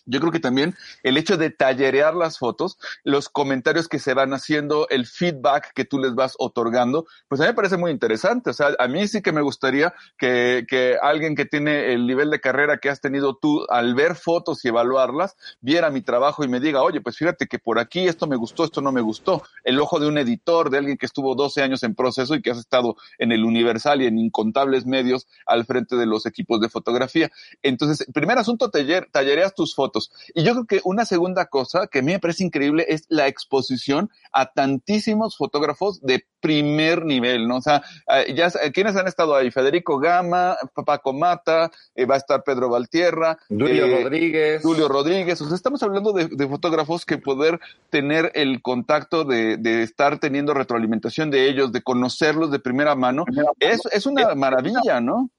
Yo creo que también el hecho de tallerear las fotos, los comentarios que se van haciendo, el feedback que tú les vas otorgando, pues a mí me parece muy interesante. O sea, a mí sí que me gustaría que, que alguien que tiene el nivel de carrera que has tenido tú al ver fotos y evaluarlas, viera mi trabajo y me diga, oye, pues fíjate que por aquí esto me gustó, esto no me gustó. El ojo de un editor, de alguien que estuvo 12 años en proceso y que has estado en el Universal y en incontables medios al frente de los equipos de fotografía. Entonces, primer asunto, taller, tallereas tus fotos y yo creo que una segunda cosa que a mí me parece increíble es la exposición a tantísimos fotógrafos de primer nivel, ¿no? O sea, eh, ya, ¿quiénes han estado ahí? Federico Gama, Paco Mata, eh, va a estar Pedro Valtierra. Julio eh, Rodríguez. Julio Rodríguez. O sea, estamos hablando de, de fotógrafos que poder tener el contacto de, de, estar teniendo retroalimentación de ellos, de conocerlos de primera mano, es, es una maravilla, ¿no?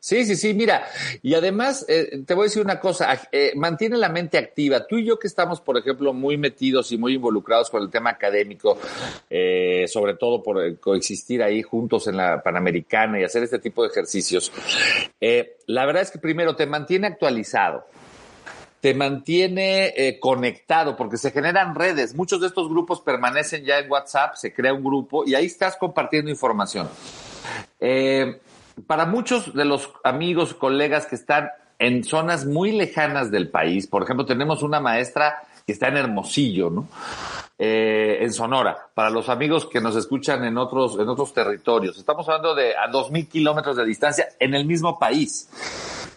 Sí, sí, sí, mira, y además eh, te voy a decir una cosa, eh, mantiene la mente activa. Tú y yo que estamos, por ejemplo, muy metidos y muy involucrados con el tema académico, eh, sobre todo por coexistir ahí juntos en la Panamericana y hacer este tipo de ejercicios, la verdad es que primero te mantiene actualizado te mantiene conectado porque se generan redes. Muchos de estos grupos permanecen ya en WhatsApp, se crea un grupo y ahí estás compartiendo información. Eh, para muchos de los amigos, colegas que están en zonas muy lejanas del país, por ejemplo, tenemos una maestra que está en Hermosillo, ¿no? Eh, en Sonora, para los amigos que nos escuchan en otros, en otros territorios. Estamos hablando de a dos mil kilómetros de distancia en el mismo país.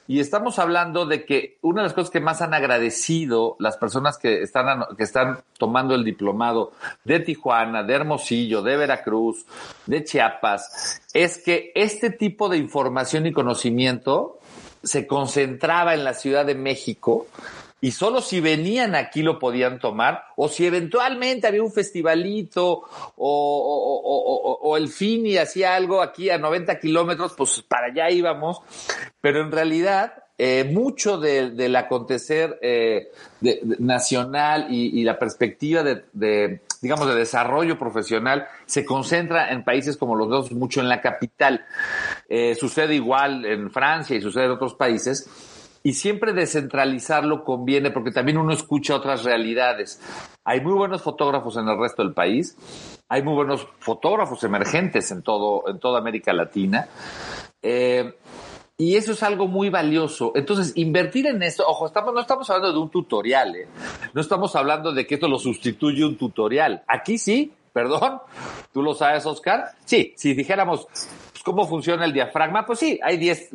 Y estamos hablando de que una de las cosas que más han agradecido las personas que están, que están tomando el diplomado de Tijuana, de Hermosillo, de Veracruz, de Chiapas, es que este tipo de información y conocimiento se concentraba en la Ciudad de México y solo si venían aquí lo podían tomar, o si eventualmente había un festivalito o, o, o, o el FINI hacía algo aquí a 90 kilómetros, pues para allá íbamos, pero en realidad eh, mucho de, del acontecer eh, nacional y, la perspectiva de, de, digamos, de desarrollo profesional se concentra en países como los dos, mucho en la capital. Eh, sucede igual en Francia y sucede en otros países y siempre descentralizarlo conviene porque también uno escucha otras realidades. Hay muy buenos fotógrafos en el resto del país, hay muy buenos fotógrafos emergentes en todo, en toda América Latina. Eh, y eso es algo muy valioso. Entonces, invertir en esto, ojo, estamos, no estamos hablando de un tutorial, ¿eh? no estamos hablando de que esto lo sustituye un tutorial. Aquí sí, perdón, tú lo sabes, Oscar. Sí, si dijéramos pues, cómo funciona el diafragma, pues sí, hay 10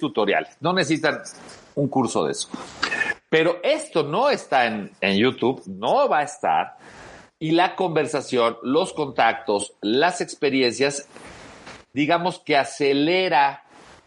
tutoriales. No necesitan un curso de eso. Pero esto no está en, en YouTube, no va a estar. Y la conversación, los contactos, las experiencias, digamos que acelera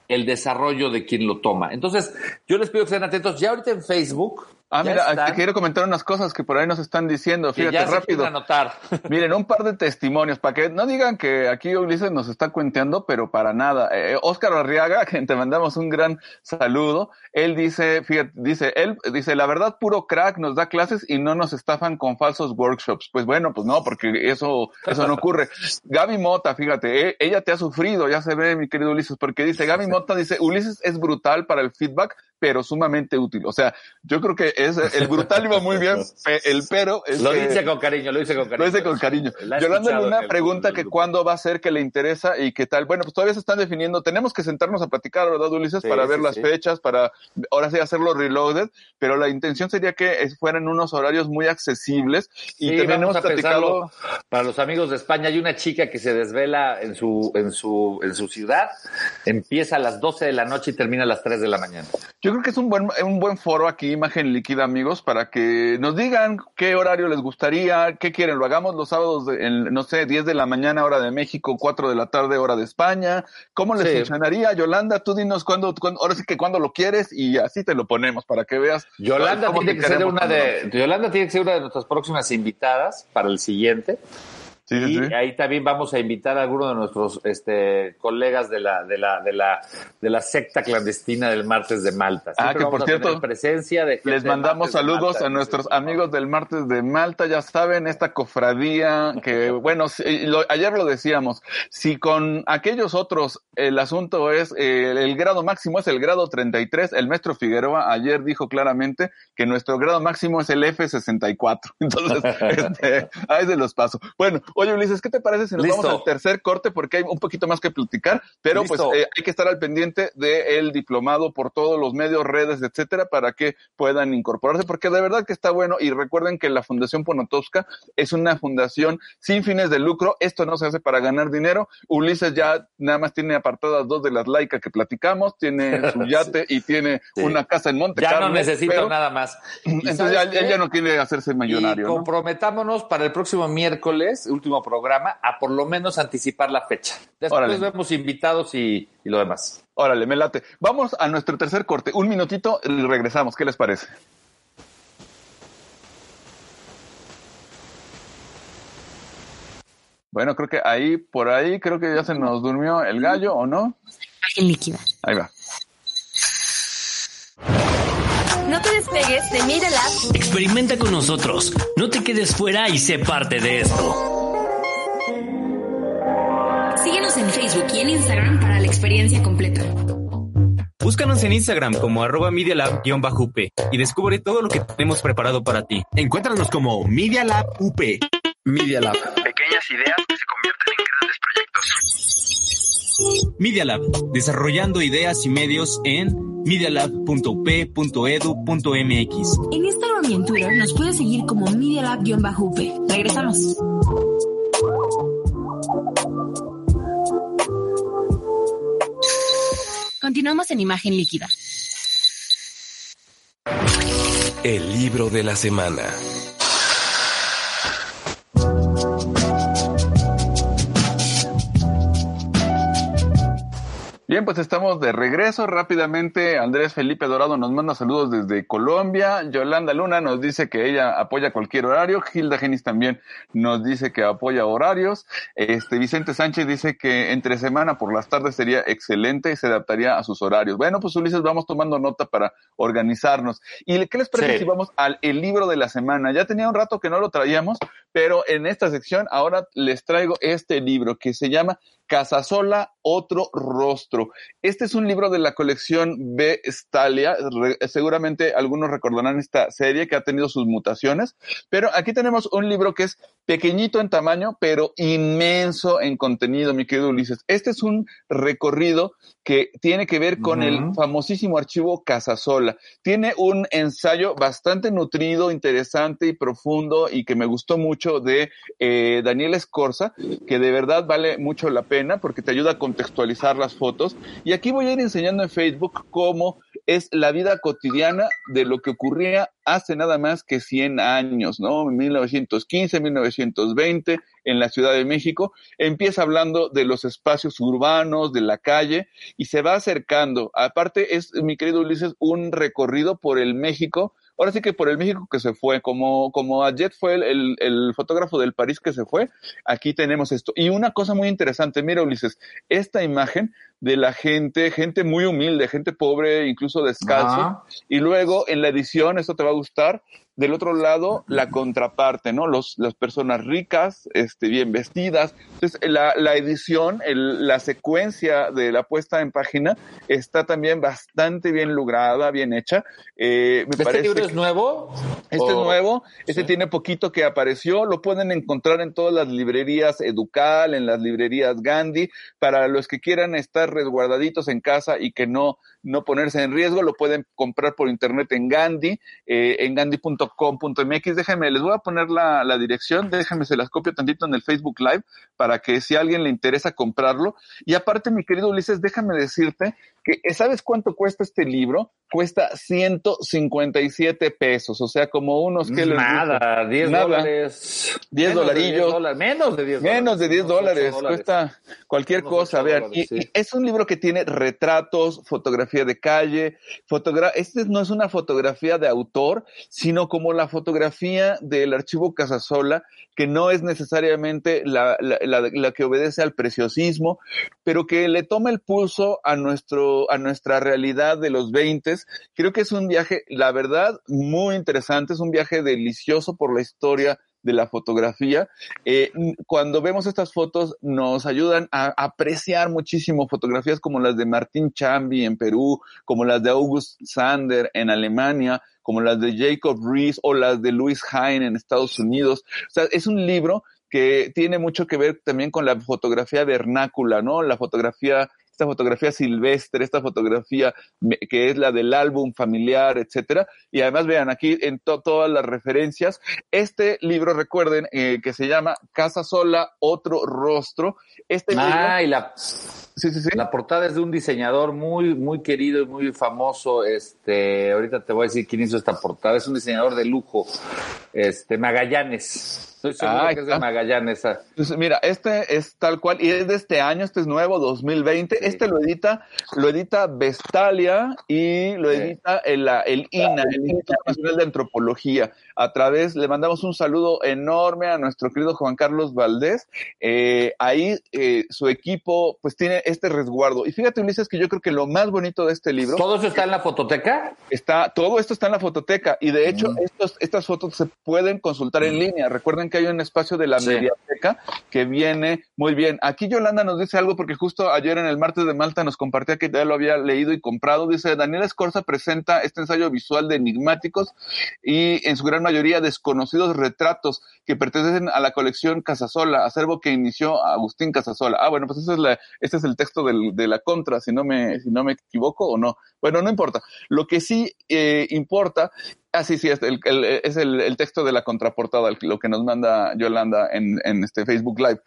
el desarrollo de quien lo toma. Entonces, yo les pido que estén atentos. Ya ahorita en Facebook. Ah, mira, están, te quiero comentar unas cosas que por ahí nos están diciendo. Fíjate, ya rápido. Anotar. Miren, un par de testimonios para que no digan que aquí Ulises nos está cuenteando, pero para nada. Eh, Oscar Arriaga, que te mandamos un gran saludo. Él dice, fíjate, dice, él dice, la verdad, puro crack, nos da clases y no nos estafan con falsos workshops. Pues bueno, pues no, porque eso, eso no ocurre. Gaby Mota, fíjate, eh, ella te ha sufrido, ya se ve, mi querido Ulises, porque dice, Gaby Mota dice, Ulises es brutal para el feedback, pero sumamente útil. O sea, yo creo que es el brutal iba muy bien, el pero es lo que, dice con cariño, lo dice con cariño. Lo dice con cariño. Yolanda una pregunta que cuándo va a ser, que le interesa y qué tal. Bueno, pues todavía se están definiendo. Tenemos que sentarnos a platicar, ¿verdad, Ulises? Sí, para ver las sí. fechas, para ahora sí hacerlo reloaded, pero la intención sería que fueran unos horarios muy accesibles y también vamos a platicado. Para los amigos de España, hay una chica que se desvela en su, en su, en su ciudad, empieza a las 12 de la noche y termina a las 3 de la mañana. Yo creo que es un buen, un buen foro aquí, Imagen Líquida, amigos, para que nos digan qué horario les gustaría, qué quieren. Lo hagamos los sábados, de, en, no sé, 10 de la mañana, hora de México, 4 de la tarde, hora de España. ¿Cómo les sí. funcionaría? Yolanda, tú dinos cuándo, cuándo, ahora sí que cuándo lo quieres y así te lo ponemos para que veas. Yolanda tiene que ser una de, Yolanda tiene que ser una de nuestras próximas invitadas para el siguiente. Sí, y sí. ahí también vamos a invitar a algunos de nuestros este, colegas de la, de la, de la, de la secta clandestina del martes de Malta. Ah, Siempre que vamos por cierto, presencia de Les mandamos saludos Malta. a nuestros amigos del martes de Malta, ya saben, esta cofradía que, bueno, si- lo- ayer lo decíamos, si con aquellos otros el asunto es, eh, el grado máximo es el grado 33, el maestro Figueroa ayer dijo claramente que nuestro grado máximo es el F64, entonces, este, ahí se los paso. Bueno, oye Ulises, ¿qué te parece si nos Listo. vamos al tercer corte? Porque hay un poquito más que platicar, pero Listo. pues eh, hay que estar al pendiente del diplomado por todos los medios, redes, etcétera, para que puedan incorporarse, porque de verdad que está bueno. Y recuerden que la Fundación Ponotowska es una fundación sin fines de lucro. Esto no se hace para ganar dinero. Ulises ya nada más tiene apartadas dos de las laicas que platicamos, tiene su yate y tiene Sí. una casa en Monte Ya no necesito pero- nada más. ¿Y Entonces ya, él ya no quiere hacerse millonario. y ¿no? comprometámonos para el próximo miércoles, último programa, a por lo menos anticipar la fecha. Después Órale. vemos invitados y, y lo demás. Órale, me late. Vamos a nuestro tercer corte. Un minutito y regresamos. ¿Qué les parece? Bueno, creo que ahí, por ahí, creo que ya se nos durmió el gallo, ¿o no? Líquida. Ahí va. No te despegues de Media Lab. Experimenta con nosotros. No te quedes fuera y sé parte de esto. En Instagram para la experiencia completa. Búscanos en Instagram como arroba Media Lab-UP y descubre todo lo que tenemos preparado para ti. Encuéntranos como Media Lab UP. Media Lab. Pequeñas ideas que se convierten en grandes proyectos. Media Lab, desarrollando ideas y medios en medialab.up.edu.mx. En Instagram y en Twitter nos puedes seguir como Media Lab-UP. Regresamos. Continuamos en imagen líquida. El libro de la semana. Bien, pues estamos de regreso rápidamente. Andrés Felipe Dorado nos manda saludos desde Colombia. Yolanda Luna nos dice que ella apoya cualquier horario. Gilda Genis también nos dice que apoya horarios. Este Vicente Sánchez dice que entre semana por las tardes sería excelente y se adaptaría a sus horarios. Bueno, pues Ulises, vamos tomando nota para organizarnos. ¿Y qué les parece Sí. si vamos al el libro de la semana? Ya tenía un rato que no lo traíamos, pero en esta sección ahora les traigo este libro que se llama Casasola, otro rostro. Este es un libro de la colección B. Stalia. Re- seguramente algunos recordarán esta serie que ha tenido sus mutaciones, pero aquí tenemos un libro que es pequeñito en tamaño, pero inmenso en contenido, mi querido Ulises. Este es un recorrido que tiene que ver con el famosísimo archivo Casasola. Tiene un ensayo bastante nutrido, interesante y profundo y que me gustó mucho de eh, Daniel Escorza, que de verdad vale mucho la pena porque te ayuda a contextualizar las fotos. Y aquí voy a ir enseñando en Facebook cómo es la vida cotidiana de lo que ocurría hace nada más que 100 años, ¿no? 1915, 1920, en la Ciudad de México. Empieza hablando de los espacios urbanos, de la calle, y se va acercando. Aparte, es, mi querido Ulises, un recorrido por el México. Ahora sí que por el México que se fue, como, como Ajet fue el, el, el fotógrafo del París que se fue, aquí tenemos esto. Y una cosa muy interesante, mira Ulises, esta imagen de la gente, gente muy humilde, gente pobre, incluso descalzo, y luego en la edición, esto te va a gustar, del otro lado la contraparte, ¿no? Los, las personas ricas, este, bien vestidas. Entonces, la, la edición, el- la secuencia de la puesta en página está también bastante bien lograda, bien hecha. Eh, me ¿Este parece libro es nuevo? este es ¿O- nuevo, este sí. tiene poquito que apareció, lo pueden encontrar en todas las librerías Educal, en las librerías Gandhi, para los que quieran estar resguardaditos en casa y que no, no ponerse en riesgo, lo pueden comprar por internet en Gandhi, eh, en gandhi.com.mx. Déjenme, les voy a poner la, la dirección, déjenme, se las copio tantito en el Facebook Live para que si a alguien le interesa comprarlo. Y aparte, mi querido Ulises, déjame decirte que, ¿sabes cuánto cuesta este libro? Cuesta 157 pesos, o sea, como unos que? Nada, 10 Nada. dólares. 10 Menos de dolarillos. dólares, Menos de 10 dólares. Menos de 10 Unos ocho dólares, cuesta cualquier cosa, vean. dólares, Y- sí. y es un libro que tiene retratos, fotografía de calle, fotogra este no es una fotografía de autor, sino como la fotografía del archivo Casasola, que no es necesariamente la, la, que obedece al preciosismo, pero que le toma el pulso a nuestro, a nuestra realidad de los 20. Creo que es un viaje, la verdad, muy interesante, es un viaje delicioso por la historia de la fotografía. Eh, cuando vemos estas fotos nos ayudan a apreciar muchísimo fotografías como las de Martín Chambi en Perú, como las de August Sander en Alemania, como las de Jacob Rees o las de Louis Hine en Estados Unidos. O sea, es un libro que tiene mucho que ver también con la fotografía vernácula, ¿no? La fotografía esta fotografía silvestre, esta fotografía que es la del álbum familiar, etcétera. Y además vean aquí en todas las referencias. Este libro, recuerden, eh, que se llama Casa Sola, otro rostro. Este ah, y la, sí, sí, sí. la portada es de un diseñador muy, muy querido y muy famoso. Este, ahorita te voy a decir quién hizo esta portada. Es un diseñador de lujo, este, Magallanes. Estoy seguro ah, que es de Magallanes. Pues mira, este es tal cual, y es de este año, este es nuevo, 2020. Este lo edita, lo edita Vestalia y lo edita el, el INA, el Instituto Nacional de Antropología. A través, le mandamos un saludo enorme a nuestro querido Juan Carlos Valdés. Eh, ahí eh, su equipo, pues tiene este resguardo. Y fíjate, Ulises, que yo creo que lo más bonito de este libro. ¿Todo eso está en la fototeca? Está, todo esto está en la fototeca. Y de hecho, mm. estos, estas fotos se pueden consultar en línea. Recuerden que hay un espacio de la mediateca que viene muy bien. Aquí Yolanda nos dice algo porque justo ayer en el martes de Malta nos compartía que ya lo había leído y comprado. Dice, Daniel Escorza presenta este ensayo visual de enigmáticos y en su gran mayoría desconocidos retratos que pertenecen a la colección Casasola, acervo que inició Agustín Casasola. Ah, bueno, pues es, la, este es el texto del, de la contra, si no, me, si no me equivoco o no. Bueno, no importa. Lo que sí eh, importa Ah, sí, sí, es, el, es el, texto de la contraportada, lo que nos manda Yolanda en, en, este Facebook Live.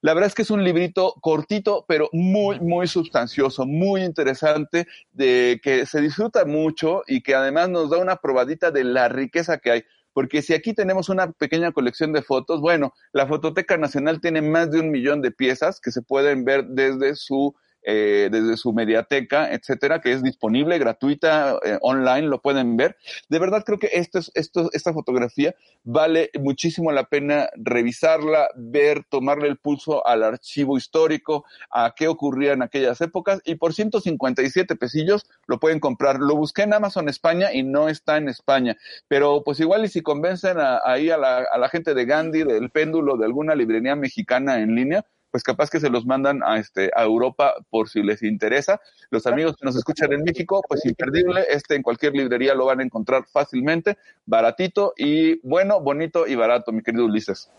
La verdad es que es un librito cortito, pero muy, muy sustancioso, muy interesante, de que se disfruta mucho y que además nos da una probadita de la riqueza que hay. Porque si aquí tenemos una pequeña colección de fotos, bueno, la Fototeca Nacional tiene más de un millón de piezas que se pueden ver desde su eh, desde su mediateca, etcétera, que es disponible, gratuita, eh, online, lo pueden ver. De verdad creo que esto es, esto, esta fotografía vale muchísimo la pena revisarla, ver, tomarle el pulso al archivo histórico, a qué ocurría en aquellas épocas, y por 157 pesillos lo pueden comprar. Lo busqué en Amazon España y no está en España, pero pues igual y si convencen ahí a la, a la gente de Gandhi, del péndulo, de alguna librería mexicana en línea, pues capaz que se los mandan a, este, a Europa por si les interesa. Los amigos que nos escuchan en México, pues imperdible, este en cualquier librería lo van a encontrar fácilmente, baratito y bueno, bonito y barato, mi querido Ulises.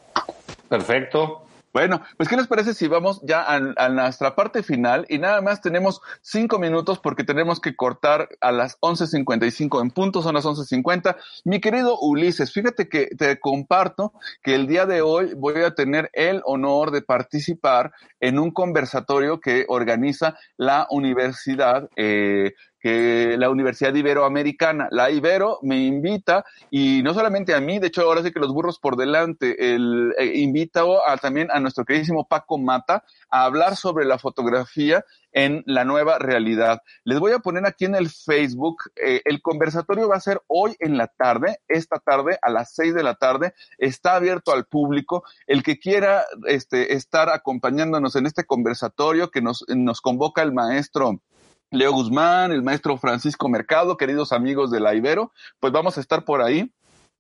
Perfecto. Bueno, pues ¿qué les parece si vamos ya a, nuestra parte final y nada más tenemos cinco minutos porque tenemos que cortar a las 11.55 en punto, son las 11.50. Mi querido Ulises, fíjate que te comparto que el día de hoy voy a tener el honor de participar en un conversatorio que organiza la Universidad eh, que la Universidad Iberoamericana. La Ibero me invita, y no solamente a mí, de hecho ahora sí que los burros por delante, el, eh, invita a, también a nuestro queridísimo Paco Mata a hablar sobre la fotografía en la nueva realidad. Les voy a poner aquí en el Facebook, eh, el conversatorio va a ser hoy en la tarde, esta tarde a las seis de la tarde, está abierto al público. El que quiera este, estar acompañándonos en este conversatorio que nos, nos convoca el maestro Leo Guzmán, el maestro Francisco Mercado, queridos amigos de la Ibero, pues vamos a estar por ahí.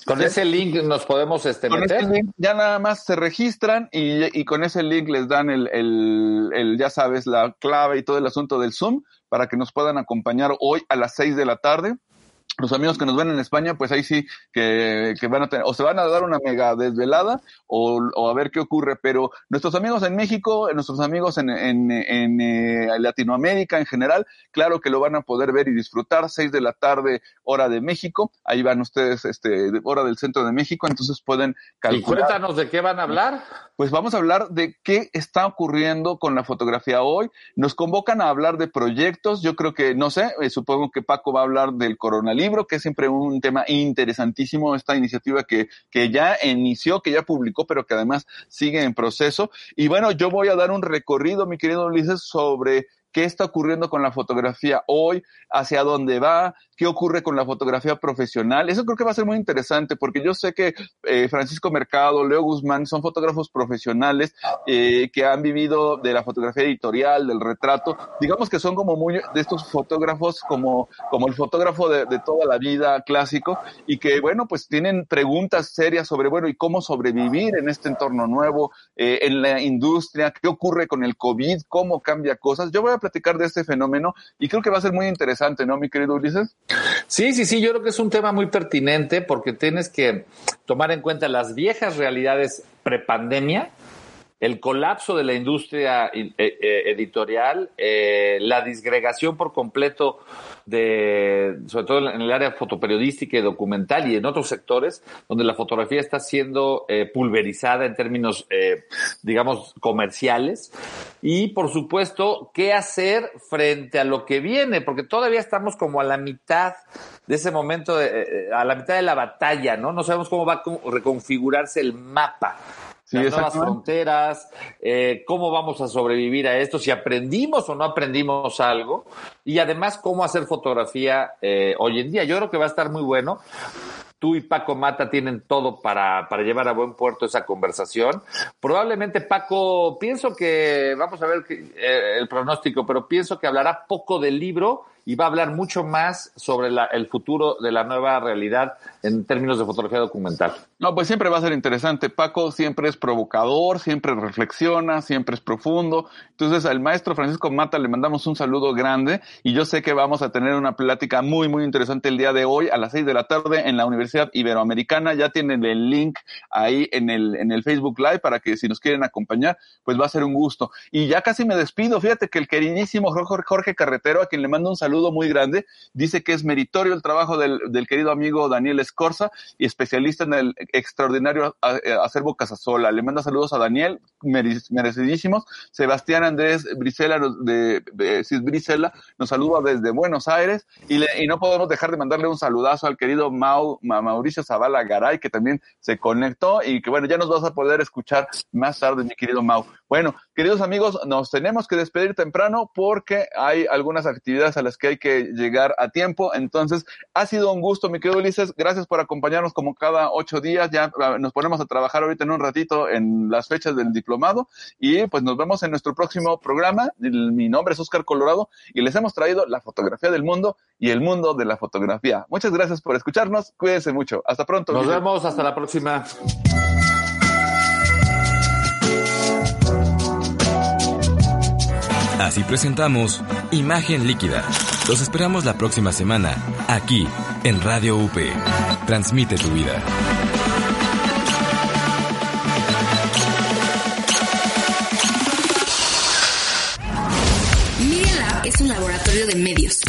Con ese link nos podemos este, meter. ya nada más se registran y, con ese link les dan el, el, el, ya sabes, la clave y todo el asunto del Zoom para que nos puedan acompañar hoy a las seis de la tarde los amigos que nos ven en España, pues ahí sí que, que, van a tener, o se van a dar una mega desvelada o, o, a ver qué ocurre. Pero nuestros amigos en México, nuestros amigos en, en, en eh, Latinoamérica en general, claro que lo van a poder ver y disfrutar. Seis de la tarde, hora de México. Ahí van ustedes, este, hora del centro de México, entonces pueden calcular. Y cuéntanos de qué van a hablar. Pues vamos a hablar de qué está ocurriendo con la fotografía hoy. Nos convocan a hablar de proyectos. Yo creo que, no sé, eh, supongo que Paco va a hablar del coronavirus libro, que es siempre un tema interesantísimo, esta iniciativa que, que ya inició, que ya publicó, pero que además sigue en proceso. Y bueno, yo voy a dar un recorrido, mi querido Ulises, sobre qué está ocurriendo con la fotografía hoy, hacia dónde va, qué ocurre con la fotografía profesional. Eso creo que va a ser muy interesante porque yo sé que eh, Francisco Mercado, Leo Guzmán son fotógrafos profesionales eh, que han vivido de la fotografía editorial, del retrato. Digamos que son como muy de estos fotógrafos como, como el fotógrafo de, toda la vida clásico y que, bueno, pues tienen preguntas serias sobre, bueno, y cómo sobrevivir en este entorno nuevo, eh, en la industria, qué ocurre con el COVID, cómo cambia cosas. Yo voy a platicar de este fenómeno y creo que va a ser muy interesante, ¿no, mi querido Ulises? Sí, sí, sí, yo creo que es un tema muy pertinente porque tienes que tomar en cuenta las viejas realidades prepandemia, el colapso de la industria eh, eh, editorial, eh, la disgregación por completo de, sobre todo en el área fotoperiodística y documental y en otros sectores, donde la fotografía está siendo eh, pulverizada en términos, eh, digamos, comerciales. Y, por supuesto, qué hacer frente a lo que viene, porque todavía estamos como a la mitad de ese momento, de, a la mitad de la batalla, ¿no? No sabemos cómo va a reconfigurarse el mapa Sí, las nuevas fronteras, eh, cómo vamos a sobrevivir a esto, si aprendimos o no aprendimos algo, y además cómo hacer fotografía eh, hoy en día. Yo creo que va a estar muy bueno. Tú y Paco Mata tienen todo para, para llevar a buen puerto esa conversación. Probablemente Paco, pienso que, vamos a ver que, eh, el pronóstico, pero pienso que hablará poco del libro y va a hablar mucho más sobre la- el futuro de la nueva realidad en términos de fotografía documental. No, pues siempre va a ser interesante. Paco siempre es provocador, siempre reflexiona, siempre es profundo. Entonces, al maestro Francisco Mata le mandamos un saludo grande y yo sé que vamos a tener una plática muy, muy interesante el día de hoy a las seis de la tarde en la Universidad Iberoamericana. Ya tienen el link ahí en el, en el Facebook Live para que si nos quieren acompañar, pues va a ser un gusto. Y ya casi me despido. Fíjate que el queridísimo Jorge Jorge Carretero, a quien le mando un saludo muy grande, dice que es meritorio el trabajo del, del querido amigo Daniel Escorza y especialista en el extraordinario eh, acervo Casasola. Le manda saludos a Daniel, mere- merecidísimos. Sebastián Andrés Brisela, de, de Cis Brisela, nos saluda desde Buenos Aires y, le- y no podemos dejar de mandarle un saludazo al querido Mau, Ma- Mauricio Zavala Garay, que también se conectó y que bueno, ya nos vas a poder escuchar más tarde, mi querido Mau. Bueno, queridos amigos, nos tenemos que despedir temprano porque hay algunas actividades a las que hay que llegar a tiempo. Entonces, ha sido un gusto, mi querido Ulises. Gracias por acompañarnos como cada ocho días. Ya ah, nos ponemos a trabajar ahorita en un ratito en las fechas del diplomado y pues nos vemos en nuestro próximo programa. Mi nombre es Oscar Colorado y les hemos traído la fotografía del mundo y el mundo de la fotografía. Muchas gracias por escucharnos. Cuídense mucho. Hasta pronto. Nos Ulises. vemos, hasta la próxima. Así presentamos Imagen Líquida. Los esperamos la próxima semana, aquí, en Radio UP. Transmite tu vida. Media Lab es un laboratorio de medios.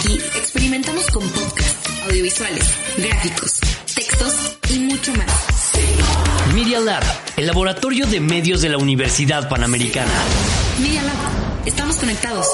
Aquí experimentamos con podcasts, audiovisuales, gráficos, textos y mucho más. Media Lab, el laboratorio de medios de la Universidad Panamericana. Media Lab, estamos conectados.